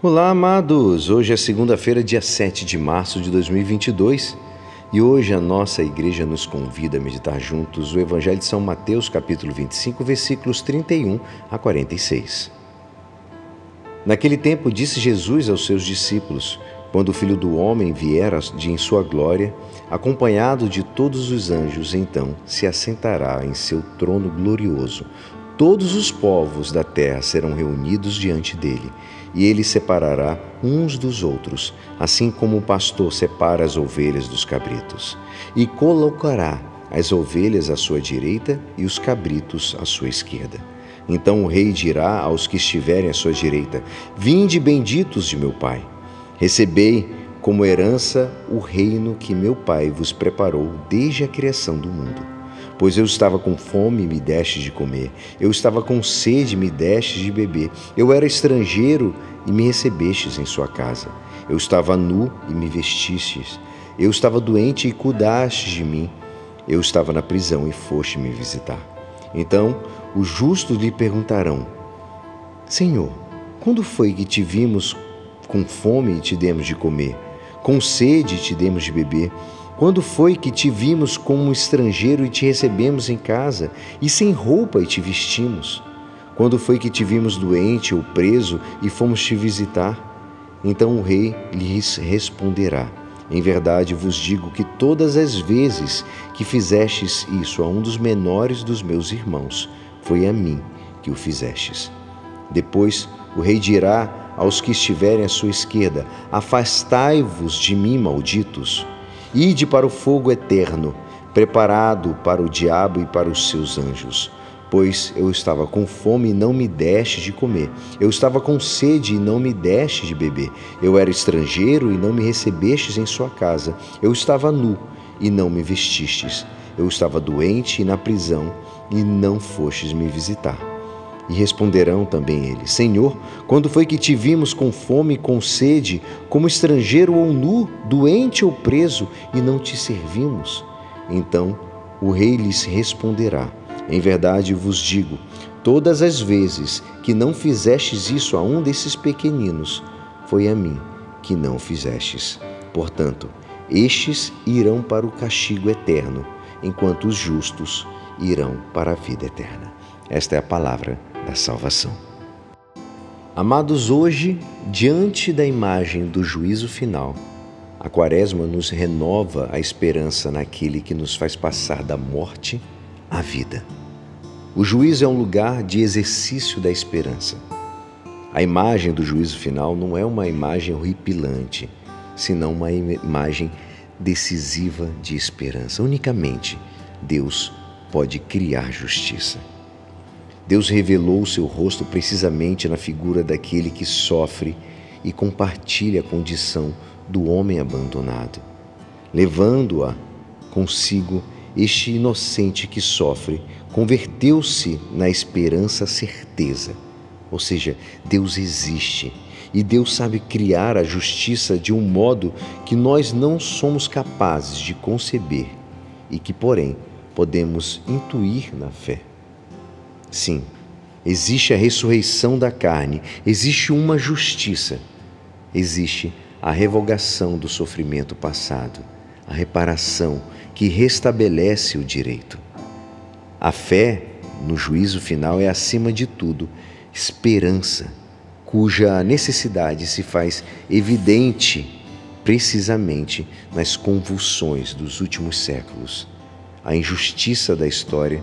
Olá, amados! Hoje é segunda-feira, dia 7 de março de 2022 e hoje a nossa igreja nos convida a meditar juntos o Evangelho de São Mateus, capítulo 25, versículos 31 a 46. Naquele tempo disse Jesus aos seus discípulos: Quando o Filho do Homem vier de em sua glória, acompanhado de todos os anjos, então se assentará em seu trono glorioso. Todos os povos da terra serão reunidos diante dele e ele separará uns dos outros, assim como o pastor separa as ovelhas dos cabritos, e colocará as ovelhas à sua direita e os cabritos à sua esquerda. Então o rei dirá aos que estiverem à sua direita: Vinde benditos de meu Pai, recebei como herança o reino que meu Pai vos preparou desde a criação do mundo. Pois eu estava com fome e me deste de comer, eu estava com sede e me deste de beber, eu era estrangeiro e me recebestes em sua casa, eu estava nu e me vestistes, eu estava doente e cuidastes de mim, eu estava na prisão e foste me visitar. Então os justos lhe perguntarão: Senhor, quando foi que te vimos com fome e te demos de comer, com sede e te demos de beber? Quando foi que te vimos como estrangeiro e te recebemos em casa, e sem roupa e te vestimos? Quando foi que te vimos doente ou preso e fomos te visitar? Então o rei lhes responderá: Em verdade vos digo que todas as vezes que fizestes isso a um dos menores dos meus irmãos, foi a mim que o fizestes. Depois o rei dirá aos que estiverem à sua esquerda: Afastai-vos de mim, malditos Ide para o fogo eterno, preparado para o diabo e para os seus anjos. Pois eu estava com fome e não me deste de comer. Eu estava com sede e não me deste de beber. Eu era estrangeiro e não me recebestes em sua casa. Eu estava nu e não me vestistes. Eu estava doente e na prisão e não fostes me visitar. E responderão também eles: Senhor, quando foi que te vimos com fome com sede, como estrangeiro ou nu, doente ou preso, e não te servimos? Então o rei lhes responderá: Em verdade vos digo, todas as vezes que não fizestes isso a um desses pequeninos, foi a mim que não fizestes. Portanto, estes irão para o castigo eterno, enquanto os justos irão para a vida eterna. Esta é a palavra da salvação. Amados, hoje, diante da imagem do juízo final, a Quaresma nos renova a esperança naquele que nos faz passar da morte à vida. O juízo é um lugar de exercício da esperança. A imagem do juízo final não é uma imagem horripilante, senão uma imagem decisiva de esperança. Unicamente Deus pode criar justiça. Deus revelou o seu rosto precisamente na figura daquele que sofre e compartilha a condição do homem abandonado, levando-a consigo este inocente que sofre, converteu-se na esperança certeza. Ou seja, Deus existe e Deus sabe criar a justiça de um modo que nós não somos capazes de conceber e que, porém, podemos intuir na fé. Sim, existe a ressurreição da carne, existe uma justiça, existe a revogação do sofrimento passado, a reparação que restabelece o direito. A fé no juízo final é, acima de tudo, esperança, cuja necessidade se faz evidente precisamente nas convulsões dos últimos séculos. A injustiça da história